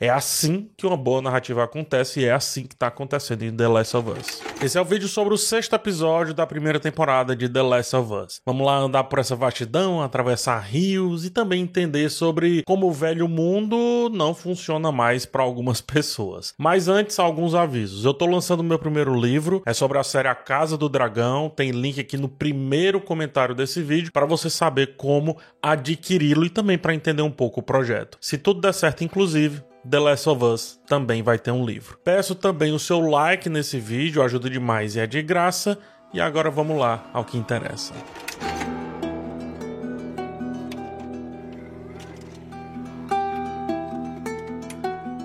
É assim que uma boa narrativa acontece e é assim que está acontecendo em The Last of Us. Esse é o vídeo sobre o sexto episódio da primeira temporada de The Last of Us. Vamos lá andar por essa vastidão, atravessar rios e também entender sobre como o velho mundo não funciona mais para algumas pessoas. Mas antes, alguns avisos. Eu estou lançando meu primeiro livro, é sobre a série A Casa do Dragão, tem link aqui no primeiro comentário desse vídeo para você saber como adquiri-lo e também para entender um pouco o projeto. Se tudo der certo, inclusive, The Last of Us também vai ter um livro. Peço também o seu like nesse vídeo, ajuda demais e é de graça. E agora vamos lá ao que interessa.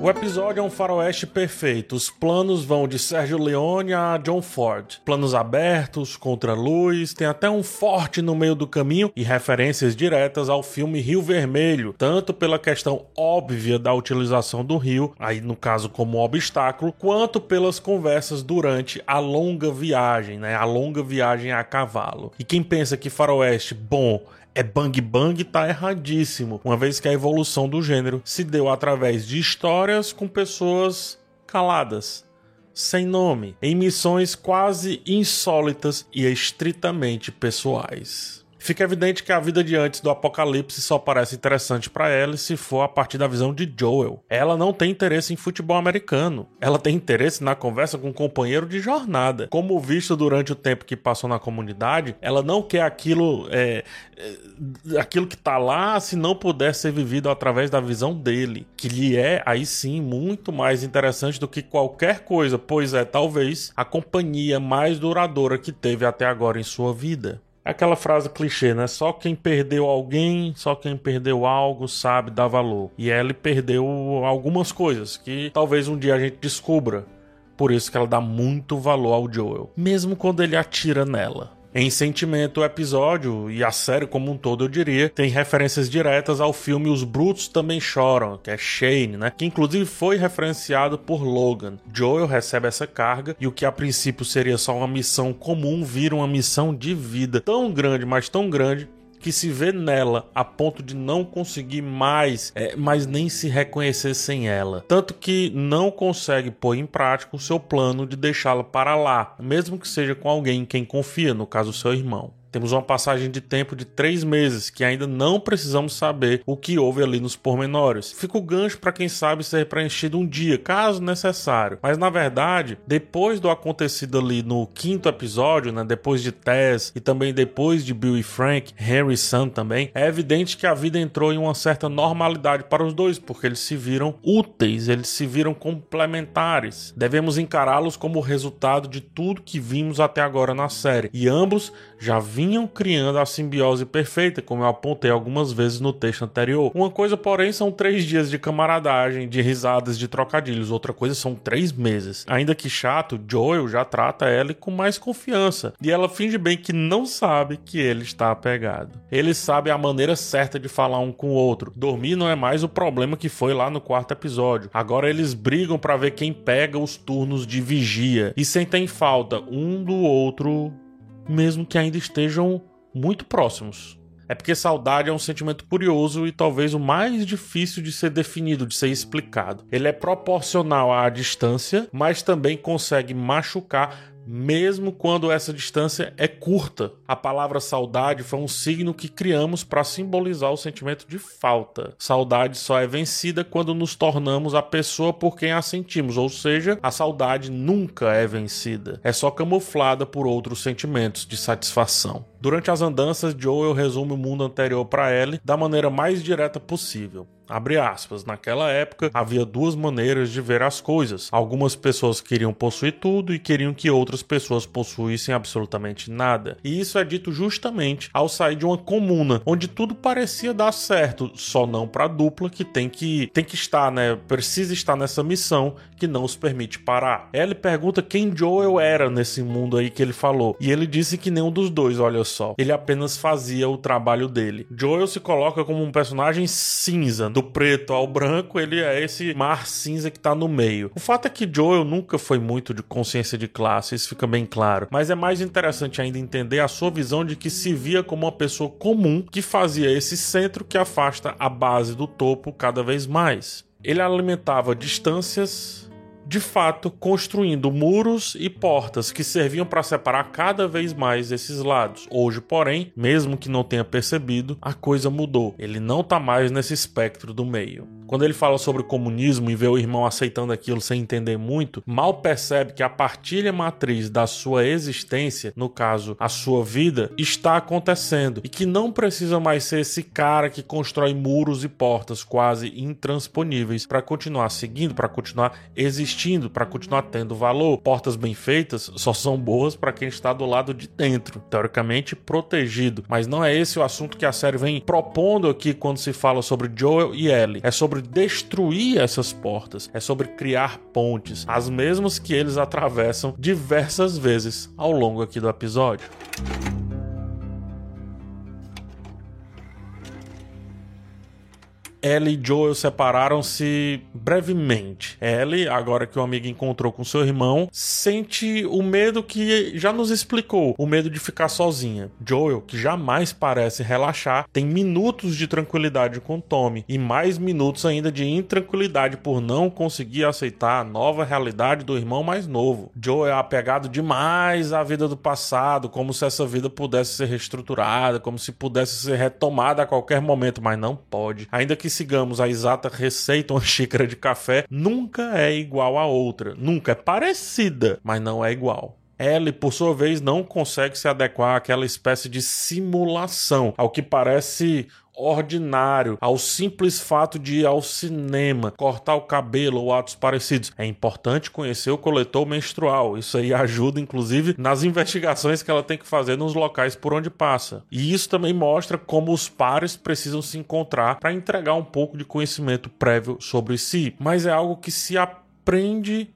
O episódio é um faroeste perfeito. Os planos vão de Sérgio Leone a John Ford. Planos abertos, contra luz, tem até um forte no meio do caminho e referências diretas ao filme Rio Vermelho, tanto pela questão óbvia da utilização do rio, aí no caso como obstáculo, quanto pelas conversas durante a longa viagem, né? A longa viagem a cavalo. E quem pensa que faroeste bom é bang bang tá erradíssimo, uma vez que a evolução do gênero se deu através de histórias com pessoas caladas, sem nome, em missões quase insólitas e estritamente pessoais. Fica evidente que a vida de antes do apocalipse só parece interessante para ela se for a partir da visão de Joel. Ela não tem interesse em futebol americano. Ela tem interesse na conversa com um companheiro de jornada. Como visto durante o tempo que passou na comunidade, ela não quer aquilo, é, é, aquilo que tá lá se não puder ser vivido através da visão dele, que lhe é aí sim muito mais interessante do que qualquer coisa, pois é talvez a companhia mais duradoura que teve até agora em sua vida aquela frase clichê, né? Só quem perdeu alguém, só quem perdeu algo sabe dar valor. E Ellie perdeu algumas coisas que talvez um dia a gente descubra. Por isso que ela dá muito valor ao Joel, mesmo quando ele atira nela. Em sentimento, o episódio e a série como um todo, eu diria, tem referências diretas ao filme Os Brutos Também Choram, que é Shane, né? Que inclusive foi referenciado por Logan. Joel recebe essa carga e o que a princípio seria só uma missão comum vira uma missão de vida tão grande, mas tão grande que se vê nela a ponto de não conseguir mais, é, mas nem se reconhecer sem ela. Tanto que não consegue pôr em prática o seu plano de deixá-la para lá, mesmo que seja com alguém em quem confia, no caso seu irmão. Temos uma passagem de tempo de três meses que ainda não precisamos saber o que houve ali nos pormenores. Fica o gancho para quem sabe ser preenchido um dia, caso necessário. Mas na verdade, depois do acontecido ali no quinto episódio, né, depois de Tess e também depois de Bill e Frank, Henry e Sam também, é evidente que a vida entrou em uma certa normalidade para os dois, porque eles se viram úteis, eles se viram complementares. Devemos encará-los como resultado de tudo que vimos até agora na série. E ambos já vinham criando a simbiose perfeita, como eu apontei algumas vezes no texto anterior. Uma coisa, porém, são três dias de camaradagem, de risadas, de trocadilhos. Outra coisa são três meses. Ainda que chato, Joel já trata Ellie com mais confiança. E ela finge bem que não sabe que ele está apegado. Ele sabe a maneira certa de falar um com o outro. Dormir não é mais o problema que foi lá no quarto episódio. Agora eles brigam para ver quem pega os turnos de vigia e sentem falta um do outro mesmo que ainda estejam muito próximos. É porque saudade é um sentimento curioso e talvez o mais difícil de ser definido, de ser explicado. Ele é proporcional à distância, mas também consegue machucar mesmo quando essa distância é curta. A palavra saudade foi um signo que criamos para simbolizar o sentimento de falta. Saudade só é vencida quando nos tornamos a pessoa por quem a sentimos, ou seja, a saudade nunca é vencida. É só camuflada por outros sentimentos de satisfação. Durante as andanças, Joel resume o mundo anterior para Ellie da maneira mais direta possível. Abre aspas. Naquela época havia duas maneiras de ver as coisas. Algumas pessoas queriam possuir tudo e queriam que outras pessoas possuíssem absolutamente nada. E isso é dito justamente ao sair de uma comuna onde tudo parecia dar certo, só não para a dupla que tem que tem que estar, né? Precisa estar nessa missão que não os permite parar. Ellie pergunta quem Joel era nesse mundo aí que ele falou, e ele disse que nenhum dos dois, olha Ele apenas fazia o trabalho dele. Joel se coloca como um personagem cinza, do preto ao branco, ele é esse mar cinza que tá no meio. O fato é que Joel nunca foi muito de consciência de classe, isso fica bem claro. Mas é mais interessante ainda entender a sua visão de que se via como uma pessoa comum que fazia esse centro que afasta a base do topo cada vez mais. ele alimentava distâncias de fato construindo muros e portas que serviam para separar cada vez mais esses lados. Hoje, porém, mesmo que não tenha percebido, a coisa mudou. Ele não está mais nesse espectro do meio. Quando ele fala sobre o comunismo e vê o irmão aceitando aquilo sem entender muito, mal percebe que a partilha matriz da sua existência, no caso, a sua vida, está acontecendo e que não precisa mais ser esse cara que constrói muros e portas quase intransponíveis para continuar seguindo, para continuar existindo, para continuar tendo valor. Portas bem feitas só são boas para quem está do lado de dentro, teoricamente protegido. Mas não é esse o assunto que a série vem propondo aqui quando se fala sobre Joel e Ellie. É sobre sobre destruir essas portas, é sobre criar pontes, as mesmas que eles atravessam diversas vezes ao longo aqui do episódio. Ellie e Joel separaram-se brevemente. Ellie, agora que o amigo encontrou com seu irmão, sente o medo que já nos explicou, o medo de ficar sozinha. Joel, que jamais parece relaxar, tem minutos de tranquilidade com Tommy e mais minutos ainda de intranquilidade por não conseguir aceitar a nova realidade do irmão mais novo. Joel é apegado demais à vida do passado, como se essa vida pudesse ser reestruturada, como se pudesse ser retomada a qualquer momento, mas não pode. Ainda que que sigamos a exata receita, uma xícara de café nunca é igual a outra. Nunca é parecida, mas não é igual. Ellie, por sua vez, não consegue se adequar àquela espécie de simulação, ao que parece ordinário, ao simples fato de ir ao cinema, cortar o cabelo ou atos parecidos. É importante conhecer o coletor menstrual. Isso aí ajuda, inclusive, nas investigações que ela tem que fazer nos locais por onde passa. E isso também mostra como os pares precisam se encontrar para entregar um pouco de conhecimento prévio sobre si. Mas é algo que se aprende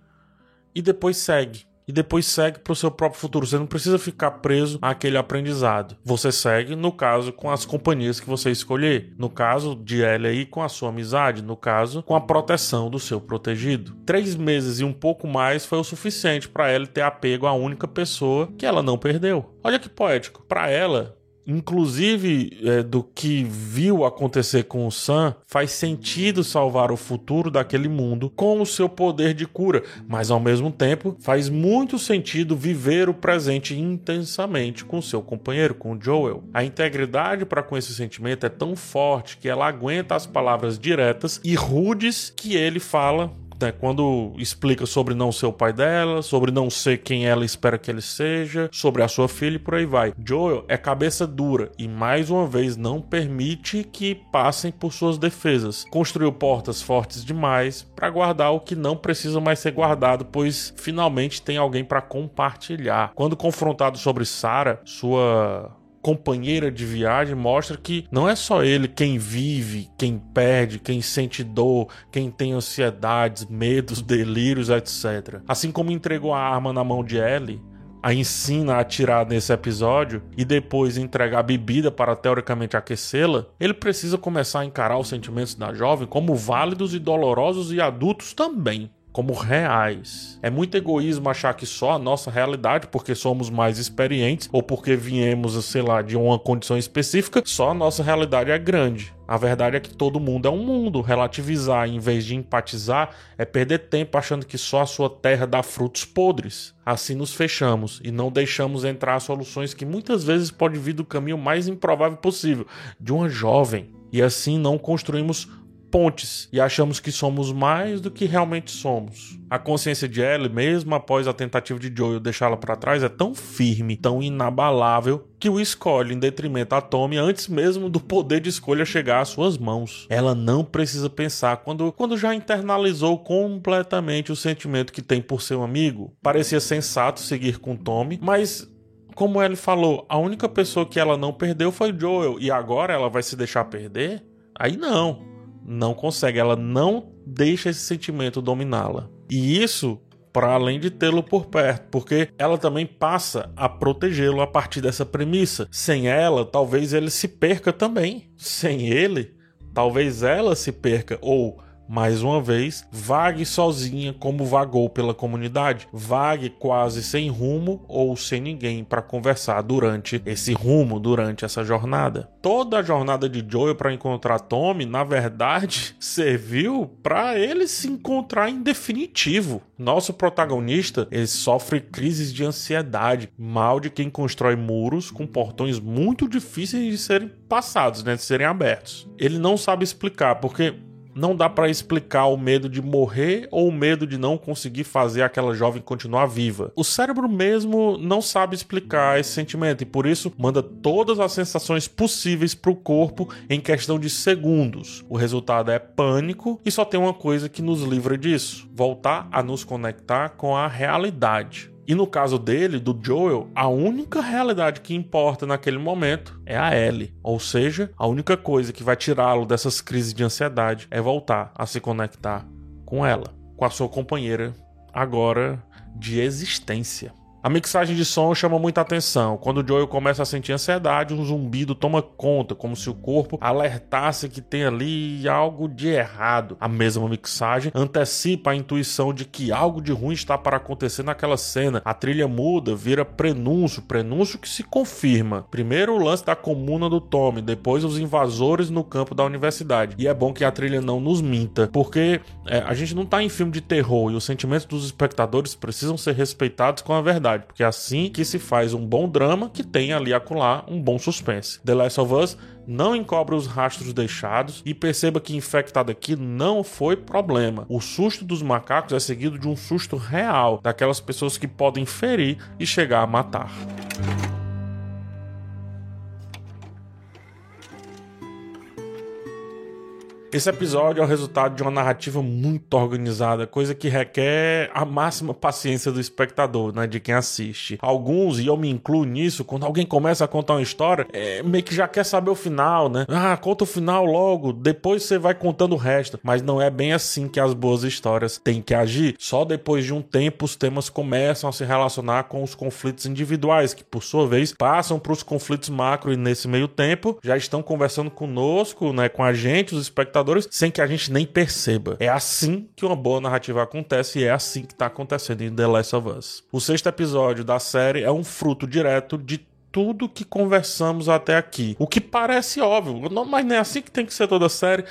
e depois segue e depois segue para o seu próprio futuro. Você não precisa ficar preso àquele aprendizado. Você segue, no caso, com as companhias que você escolher. No caso de Ellie aí, com a sua amizade. No caso, com a proteção do seu protegido. Três meses e um pouco mais foi o suficiente para Ellie ter apego à única pessoa que ela não perdeu. Olha que poético. Para ela, inclusive é, do que viu acontecer com o Sam, faz sentido salvar o futuro daquele mundo com o seu poder de cura, mas ao mesmo tempo faz muito sentido viver o presente intensamente com seu companheiro, com Joel. A integridade para com esse sentimento é tão forte que ela aguenta as palavras diretas e rudes que ele fala né, quando explica sobre não ser o pai dela, sobre não ser quem ela espera que ele seja, sobre a sua filha e por aí vai. Joel é cabeça dura e mais uma vez não permite que passem por suas defesas. Construiu portas fortes demais para guardar o que não precisa mais ser guardado, pois finalmente tem alguém para compartilhar. Quando confrontado sobre Sarah, sua companheira de viagem mostra que não é só ele quem vive, quem perde, quem sente dor, quem tem ansiedades, medos, delírios, etc. Assim como entregou a arma na mão de Ellie, a ensina a atirar nesse episódio e depois entregar a bebida para teoricamente aquecê-la, ele precisa começar a encarar os sentimentos da jovem como válidos e dolorosos e adultos também como reais. É muito egoísmo achar que só a nossa realidade, porque somos mais experientes ou porque viemos, sei lá, de uma condição específica, só a nossa realidade é grande. A verdade é que todo mundo é um mundo. Relativizar em vez de empatizar é perder tempo achando que só a sua terra dá frutos podres. Assim nos fechamos e não deixamos entrar soluções que muitas vezes podem vir do caminho mais improvável possível, de uma jovem. E assim não construímos pontes e achamos que somos mais do que realmente somos. A consciência de Ellie, mesmo após a tentativa de Joel deixá-la para trás, é tão firme, tão inabalável, que o escolhe em detrimento a Tommy antes mesmo do poder de escolha chegar às suas mãos. Ela não precisa pensar quando, quando já internalizou completamente o sentimento que tem por seu amigo. Parecia sensato seguir com Tommy, mas como ele falou, a única pessoa que ela não perdeu foi Joel e agora ela vai se deixar perder? Aí não não consegue, ela não deixa esse sentimento dominá-la. E isso para além de tê-lo por perto, porque ela também passa a protegê-lo a partir dessa premissa. Sem ela, talvez ele se perca também. Sem ele, talvez ela se perca ou mais uma vez, vague sozinha como vagou pela comunidade, vague quase sem rumo ou sem ninguém para conversar durante esse rumo, durante essa jornada. Toda a jornada de Joel para encontrar Tommy, na verdade, serviu para ele se encontrar em definitivo. Nosso protagonista, ele sofre crises de ansiedade, mal de quem constrói muros com portões muito difíceis de serem passados, né, de serem abertos. Ele não sabe explicar porque não dá para explicar o medo de morrer ou o medo de não conseguir fazer aquela jovem continuar viva. O cérebro mesmo não sabe explicar esse sentimento e por isso manda todas as sensações possíveis para o corpo em questão de segundos. O resultado é pânico e só tem uma coisa que nos livra disso: voltar a nos conectar com a realidade. E no caso dele, do Joel, a única realidade que importa naquele momento é a Ellie. Ou seja, a única coisa que vai tirá-lo dessas crises de ansiedade é voltar a se conectar com ela, com a sua companheira, agora de existência. A mixagem de som chama muita atenção. Quando o Joel começa a sentir ansiedade, um zumbido toma conta, como se o corpo alertasse que tem ali algo de errado. A mesma mixagem antecipa a intuição de que algo de ruim está para acontecer naquela cena. A trilha muda, vira prenúncio, prenúncio que se confirma. Primeiro o lance da comuna do Tommy, depois os invasores no campo da universidade. E é bom que a trilha não nos minta, porque é, a gente não está em filme de terror e os sentimentos dos espectadores precisam ser respeitados com a verdade verdade, porque é assim que se faz um bom drama que tem ali acolá um bom suspense. The Last of Us não encobre os rastros deixados e perceba que infectado aqui não foi problema. O susto dos macacos é seguido de um susto real, daquelas pessoas que podem ferir e chegar a matar. Esse episódio é o resultado de uma narrativa muito organizada, coisa que requer a máxima paciência do espectador, né, de quem assiste. Alguns, e eu me incluo nisso, quando alguém começa a contar uma história, é, meio que já quer saber o final, né? Ah, conta o final logo, depois você vai contando o resto. Mas não é bem assim que as boas histórias têm que agir. Só depois de um tempo os temas começam a se relacionar com os conflitos individuais, que por sua vez passam para os conflitos macro e nesse meio tempo já estão conversando conosco, né, com a gente, os espectadores espectadores sem que a gente nem perceba. É assim que uma boa narrativa acontece e é assim que está acontecendo em The Last of Us. O sexto episódio da série é um fruto direto de tudo que conversamos até aqui. O que parece óbvio, não, mas não é assim que tem que ser toda série.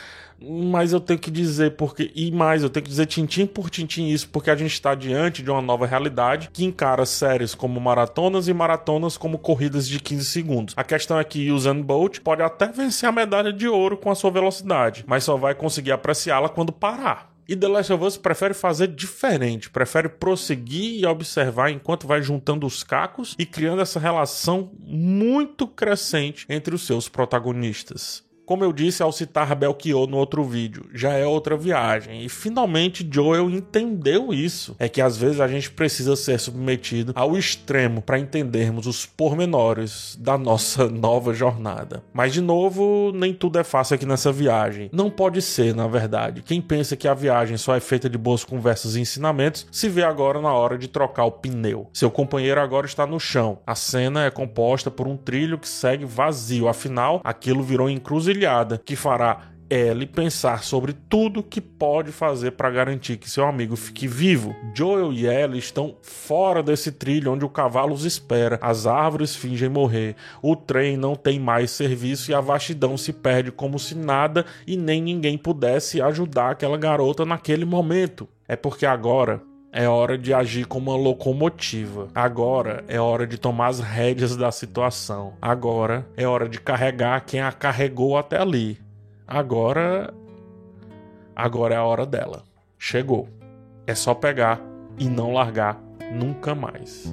Mas eu tenho que dizer porque e mais, eu tenho que dizer tintim por tintim isso, porque a gente está diante de uma nova realidade que encara séries como maratonas e maratonas como corridas de 15 segundos. A questão é que Usain Bolt pode até vencer a medalha de ouro com a sua velocidade, mas só vai conseguir apreciá-la quando parar. E The Last of Us prefere fazer diferente, prefere prosseguir e observar enquanto vai juntando os cacos e criando essa relação muito crescente entre os seus protagonistas. Como eu disse ao citar Belchior no outro vídeo, já é outra viagem. E finalmente Joel entendeu isso. É que às vezes a gente precisa ser submetido ao extremo para entendermos os pormenores da nossa nova jornada. Mas de novo, nem tudo é fácil aqui nessa viagem. Não pode ser, na verdade. Quem pensa que a viagem só é feita de boas conversas e ensinamentos, se vê agora na hora de trocar o pneu. Seu companheiro agora está no chão. A cena é composta por um trilho que segue vazio. Afinal, aquilo virou encruzilhada encruzilhada que fará Ellie pensar sobre tudo que pode fazer para garantir que seu amigo fique vivo. Joel e Ellie estão fora desse trilho onde o cavalo os espera, as árvores fingem morrer, o trem não tem mais serviço e a vastidão se perde como se nada e nem ninguém pudesse ajudar aquela garota naquele momento. É porque agora é hora de agir como uma locomotiva. Agora é hora de tomar as rédeas da situação. Agora é hora de carregar quem a carregou até ali. Agora. Agora é a hora dela. Chegou. É só pegar e não largar nunca mais.